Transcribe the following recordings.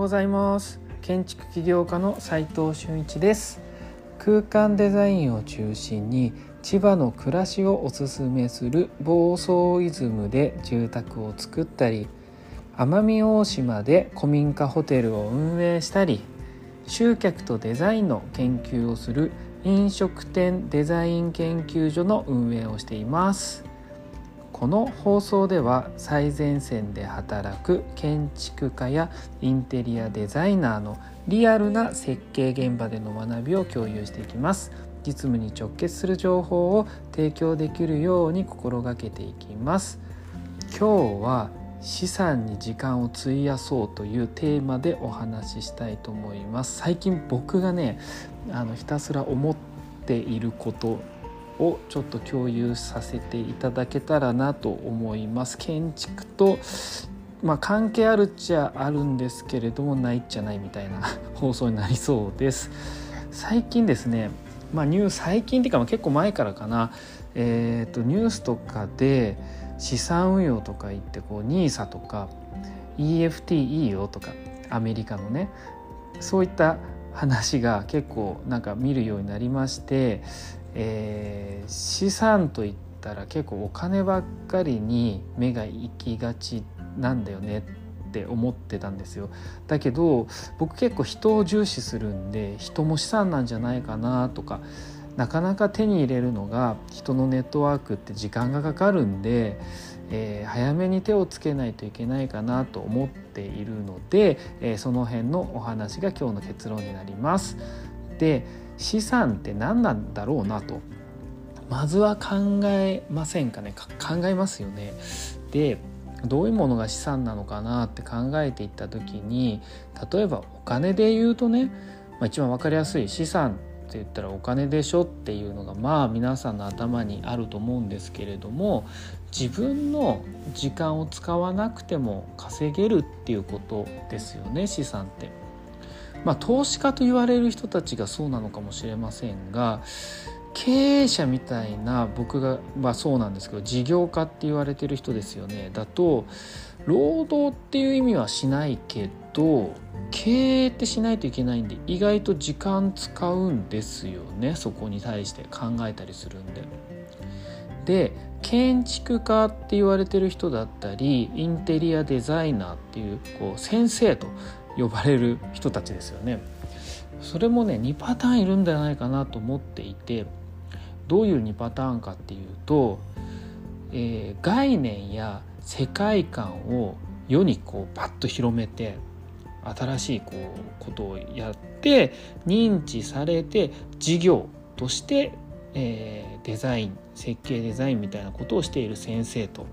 ございます。建築起業家の斉藤俊一です。空間デザインを中心に千葉の暮らしをおすすめする房総イズムで住宅を作ったり奄美大島で古民家ホテルを運営したり集客とデザインの研究をする飲食店デザイン研究所の運営をしています。この放送では最前線で働く建築家やインテリアデザイナーのリアルな設計現場での学びを共有していきます。実務に直結する情報を提供できるように心がけていきます。今日は資産に時間を費やそうというテーマでお話ししたいと思います。最近僕がねあのひたすら思っていることをちょっと共有させていただけたらなと思います。建築とまあ、関係あるっちゃあるんですけれどもないっちゃないみたいな 放送になりそうです。最近ですねまあニュース最近っていうか結構前からかな。えーと、とニュースとかで資産運用とか言ってこう NISA とか EFT いいよとかアメリカのねそういった話が結構なんか見るようになりましてえー、資産といったら結構お金ばっかりに目が行きがちなんだよねって思ってたんですよだけど僕結構人を重視するんで人も資産なんじゃないかなとかなかなか手に入れるのが人のネットワークって時間がかかるんで、えー、早めに手をつけないといけないかなと思っているので、えー、その辺のお話が今日の結論になります。で資産って何なんだろうなとまずは考えませんかね考えますよね。でどういうものが資産なのかなって考えていった時に例えばお金で言うとね、まあ、一番分かりやすい資産って言ったらお金でしょっていうのがまあ皆さんの頭にあると思うんですけれども自分の時間を使わなくても稼げるっていうことですよね資産って。まあ、投資家と言われる人たちがそうなのかもしれませんが経営者みたいな僕が、まあ、そうなんですけど事業家って言われてる人ですよねだと労働っていう意味はしないけど経営ってしないといけないんで意外と時間使うんですよねそこに対して考えたりするんで。で建築家って言われてる人だったりインテリアデザイナーっていうこう先生と呼ばれる人たちですよね。それもね2パターンいるんじゃないかなと思っていてどういう2パターンかっていうと、えー、概念や世界観を世にこうパッと広めて新しいこうことをやって認知されて事業として、えー、デザイン設計デザインみたいなことをしている先生と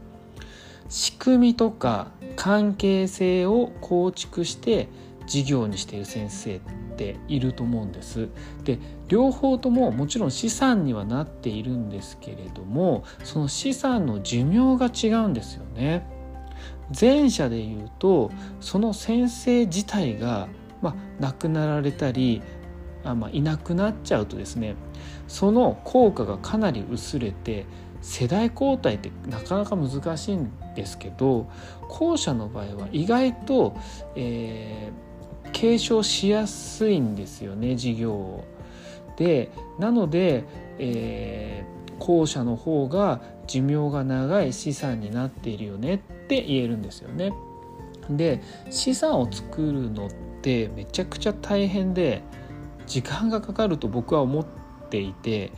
仕組みとか関係性を構築して事業にしている先生っていると思うんです。で両方とももちろん資産にはなっているんですけれどもその資産の寿命が違うんですよね。前者で言うとその先生自体が、まあ、亡くなられたりあ、まあ、いなくなっちゃうとですねその効果がかなり薄れて世代交代ってなかなか難しいんですけど後者の場合は意外と、えー、継承しやすいんですよね事業を。でなので、えー、後者の方が寿命が長い資産になっているよねって言えるんですよね。で資産を作るのってめちゃくちゃ大変で時間がかかると僕は思っていて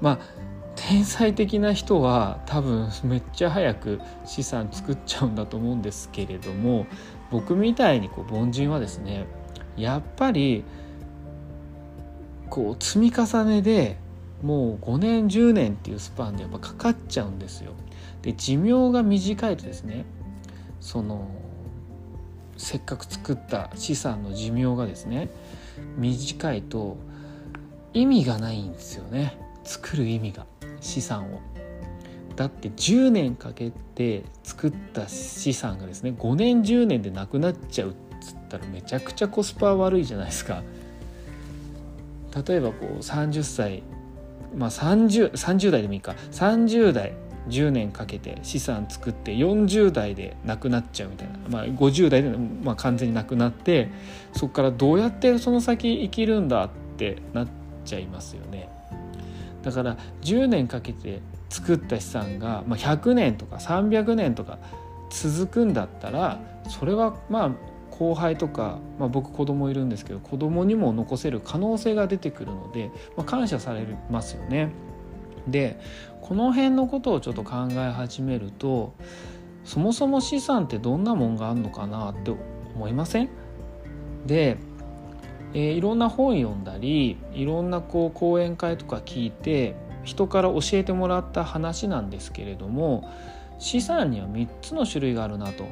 まあ天才的な人は多分めっちゃ早く資産作っちゃうんだと思うんですけれども僕みたいにこう凡人はですねやっぱりこう積み重ねでもう5年10年っていうスパンでやっぱかかっちゃうんですよ。で寿命が短いとですねそのせっかく作った資産の寿命がですね短いと意味がないんですよね作る意味が。資産を。だって10年かけて作った資産がですね5年10年でなくなっちゃうっつったらめちゃくちゃコスパ悪いじゃないですか。例えばこう30歳まあ 30, 30代でもいいか。30代10年かけて資産作って40代で亡くなっちゃうみたいな、まあ、50代で、まあ、完全に亡くなってそこからどうやってその先生きるんだってなっちゃいますよね。だから10年かけて作った資産が、まあ、100年とか300年とか続くんだったらそれはまあ後輩とか、まあ、僕子供いるんですけど子供にも残せる可能性が出てくるので、まあ、感謝されますよね。でこの辺のことをちょっと考え始めるとそもそも資産ってどんなもんがあるのかなって思いません？で、えー、いろんな本読んだりいろんなこう講演会とか聞いて人から教えてもらった話なんですけれども資産には3つの種類があるなと。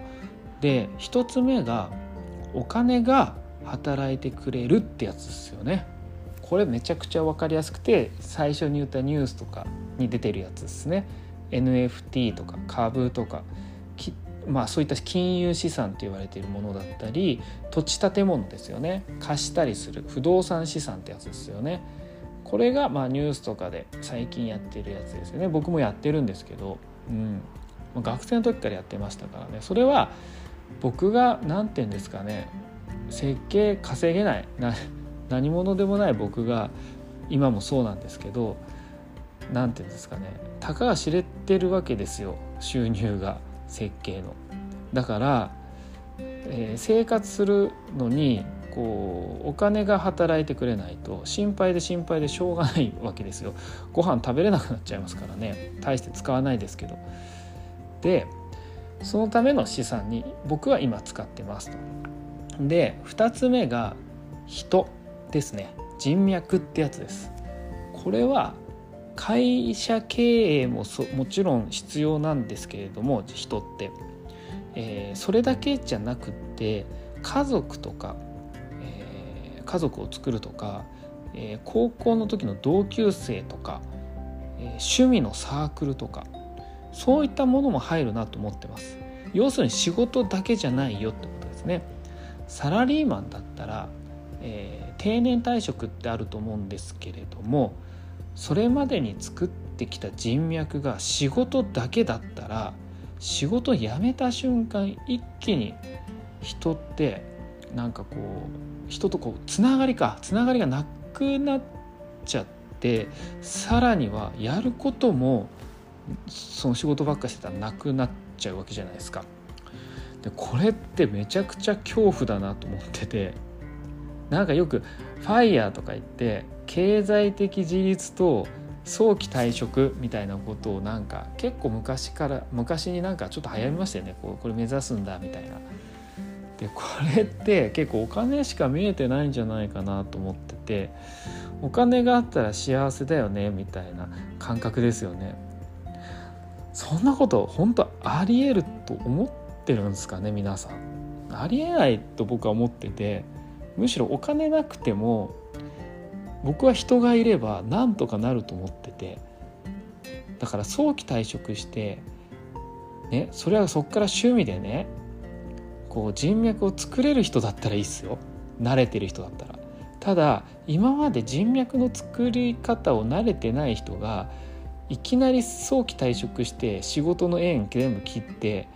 で1つ目がお金が働いてくれるってやつですよね。これめちゃくちゃ分かりやすくて最初に言ったニュースとかに出てるやつですね NFT とか株とかまあそういった金融資産と言われているものだったり土地建物ですよね。貸したりする不動産資産ってやつですよね。これがまあニュースとかで最近やってるやつですよね。僕もやってるんですけど、うん、学生の時からやってましたからね。それは僕が何て言うんですかね。設計稼げない。何者でもない僕が今もそうなんですけど何て言うんですかね。たかが知れてるわけですよ。収入が。設計の。だから、えー、生活するのにこうお金が働いてくれないと心配で心配でしょうがないわけですよ。ご飯食べれなくなっちゃいますからね大して使わないですけど。でそのための資産に僕は今使ってますと。で2つ目が人ですね人脈ってやつですこれは会社経営もそもちろん必要なんですけれども人って、えー、それだけじゃなくって家族とか、えー、家族を作るとか、えー、高校の時の同級生とか、え趣味のサークルとかそういったものも入るなと思ってます。要するに仕事だけじゃないよってことですね。サラリーマンだったらえー、定年退職ってあると思うんですけれどもそれまでに作ってきた人脈が仕事だけだったら仕事辞めた瞬間一気に人ってなんかこう人とこうつながりかつながりがなくなっちゃってさらにはやることもその仕事ばっかしてたらなくなっちゃうわけじゃないですか。でこれってめちゃくちゃ恐怖だなと思っててなんかよくファイヤーとか言って経済的自立と早期退職みたいなことをなんか結構昔から昔になんかちょっと流行りましたよねこうこれ目指すんだみたいな。でこれって結構お金しか見えてないんじゃないかなと思っててお金があったら幸せだよねみたいな感覚ですよね。そんなこと本当ありえると思ってるんですかね皆さん。ありえないと僕は思っててむしろお金なくても僕は人がいればなんとかなると思っててだから早期退職してねそれはそこから趣味でねこう人脈を作れる人だったらいいっすよ慣れてる人だったら。ただ今まで人脈の作り方を慣れてない人がいきなり早期退職して仕事の縁全部切って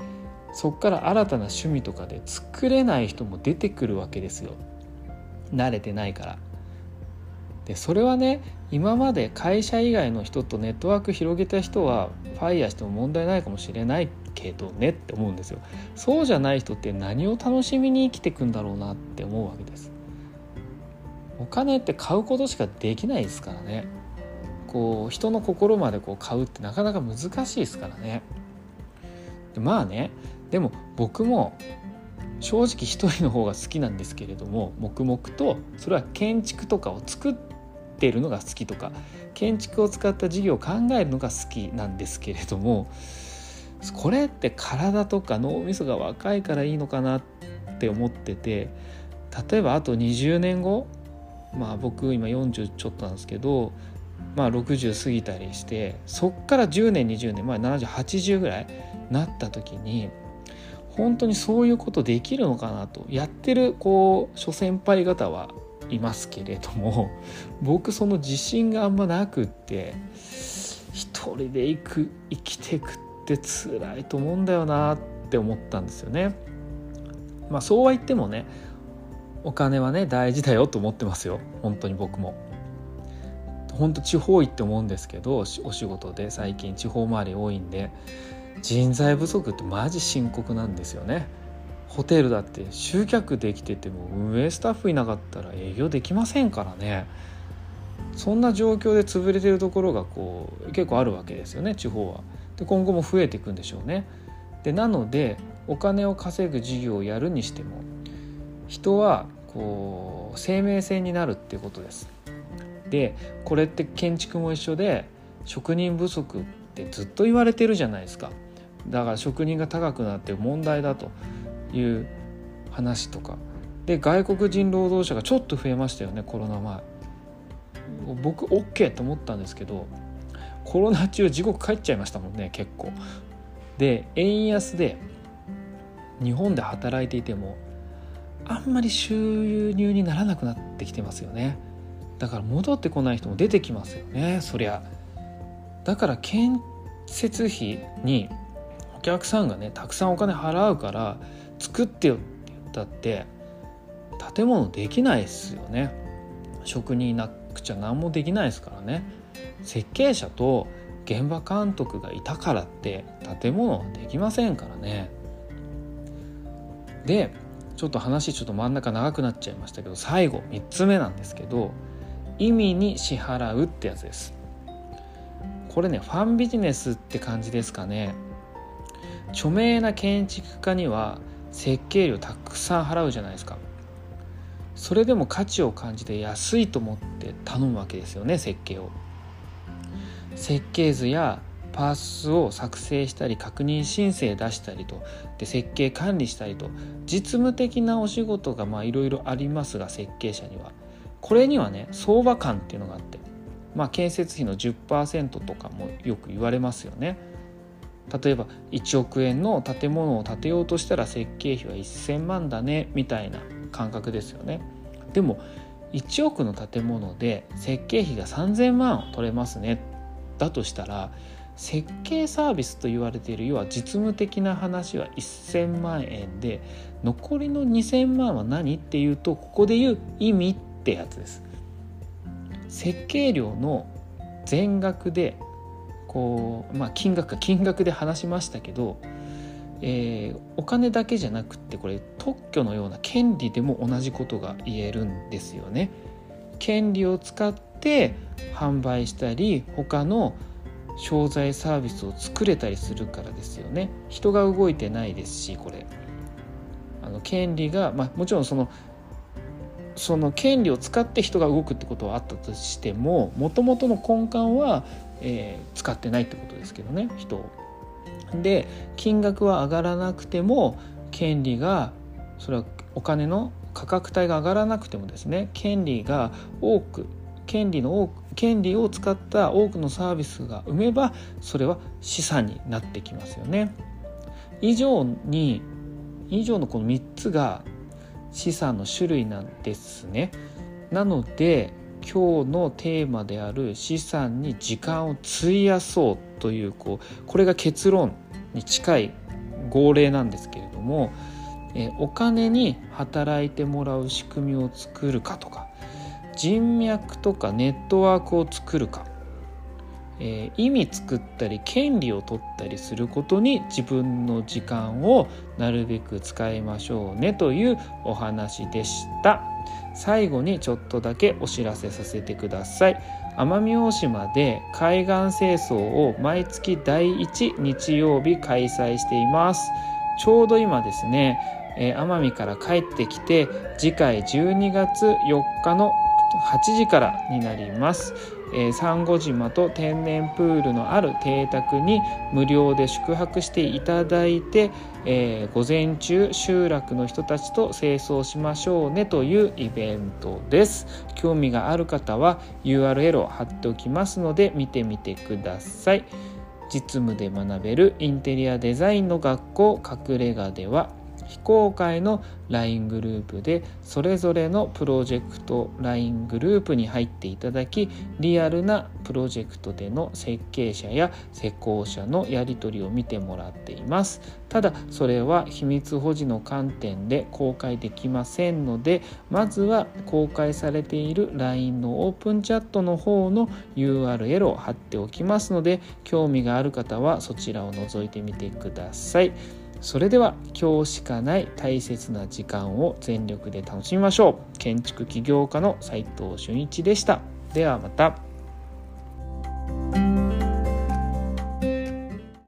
そこから新たな趣味とかで作れない人も出てくるわけですよ。慣れてないからでそれはね今まで会社以外の人とネットワーク広げた人はファイヤーしても問題ないかもしれないけどねって思うんですよ。そうじゃない人って何を楽しみに生きていくんだろうなって思うわけです。お金って買うことしかできないですからね。こう人の心までこう買うってなかなか難しいですからね。でまあねでも僕も正直一人の方が好きなんですけれども黙々とそれは建築とかを作っているのが好きとか建築を使った事業を考えるのが好きなんですけれどもこれって体とか脳みそが若いからいいのかなって思ってて例えばあと20年後まあ僕今40ちょっとなんですけどまあ60過ぎたりしてそっから10年20年まあ7080ぐらいなった時に本当にそういうことできるのかなとやってるこう諸先輩方はいますけれども僕その自信があんまなくって一人で生く生きていくって辛いと思うんだよなって思ったんですよね。まあそうは言ってもねお金はね大事だよと思ってますよ本当に僕も。本当地方行って思うんですけどお仕事で最近地方回り多いんで人材不足ってマジ深刻なんですよね。ホテルだって集客できてても運営スタッフいなかったら営業できませんからねそんな状況で潰れてるところがこう結構あるわけですよね地方は。で今後も増えていくんでしょうね。でなのでお金を稼ぐ事業をやるにしても人はこう生命線になるっていうことです。でこれって建築も一緒で職人不足ってずっと言われてるじゃないですか。だから職人が高くなって問題だという話とか。で外国人労働者がちょっと増えましたよねコロナ前。僕 OK と思ったんですけどコロナ中地獄帰っちゃいましたもんね結構。で円安で日本で働いていてもあんまり収入にならなくなってきてますよね。だから戻ってこない人も出てきますよねそりゃ。だから建設費に客さんがねたくさんお金払うから作ってよって言ったって建物できないですよね。職人なくちゃ何もできないですからね。設計者と現場監督がいたからって建物はできませんからね。でちょっと話ちょっと真ん中長くなっちゃいましたけど最後3つ目なんですけど意味に支払うってやつです。これねファンビジネスって感じですかね。著名な建築家には設計料たくさん払うじゃないですか。それでも価値を感じて安いと思って頼むわけですよね設計を。設計図やパースを作成したり確認申請出したりと。で設計管理したりと。実務的なお仕事がいろいろありますが設計者には。これにはね相場感っていうのがあって。まあ建設費の10%とかもよく言われますよね。例えば1億円の建物を建てようとしたら設計費は1,000万だねみたいな感覚ですよねでも1億の建物で設計費が3,000万取れますねだとしたら設計サービスと言われている要は実務的な話は1,000万円で残りの2,000万は何っていうとここで言う意味ってやつです。設計料の全額でこうまあ金額か金額で話しましたけどえー、お金だけじゃなくってこれ特許のような権利でも同じことが言えるんですよね。権利を使って販売したり他の商材サービスを作れたりするからですよね。人が動いてないですしこれ。あの権利が、まあ、もちろんそのその権利を使って人が動くってことはあったとしてももともとの根幹は、えー、使ってないってことですけどね人を。で金額は上がらなくても権利がそれはお金の価格帯が上がらなくてもですね権利が多く権利の多く権利を使った多くのサービスが生めばそれは資産になってきますよね。以上に以上のこの3つが資産の種類なんですね。なので今日のテーマである資産に時間を費やそうというこうこれが結論に近い号令なんですけれども、えお金に働いてもらう仕組みを作るかとか人脈とかネットワークを作るか、え、意味作ったり権利を取ったりすることに自分の時間をなるべく使いましょうねというお話でした。最後にちょっとだけお知らせさせてください。奄美大島で海岸清掃を毎月第1日曜日開催しています。ちょうど今ですね奄美から帰ってきて次回12月4日の8時からになります。えー、サンゴ島と天然プールのある邸宅に無料で宿泊していただいて、えー、午前中集落の人たちと清掃しましょうねというイベントです。興味がある方は URL を貼っておきますので見てみてください。実務で学べるインテリアデザインの学校隠れ家では非公開の LINE グループでそれぞれのプロジェクト LINE グループに入っていただきリアルなプロジェクトでの設計者や施工者のやり取りを見てもらっていますただそれは秘密保持の観点で公開できませんのでまずは公開されている LINE のオープンチャットの方の URL を貼っておきますので興味がある方はそちらを覗いてみてください。それでは今日しかない大切な時間を全力で楽しみましょう。建築起業家の斉藤俊一でした。ではまた。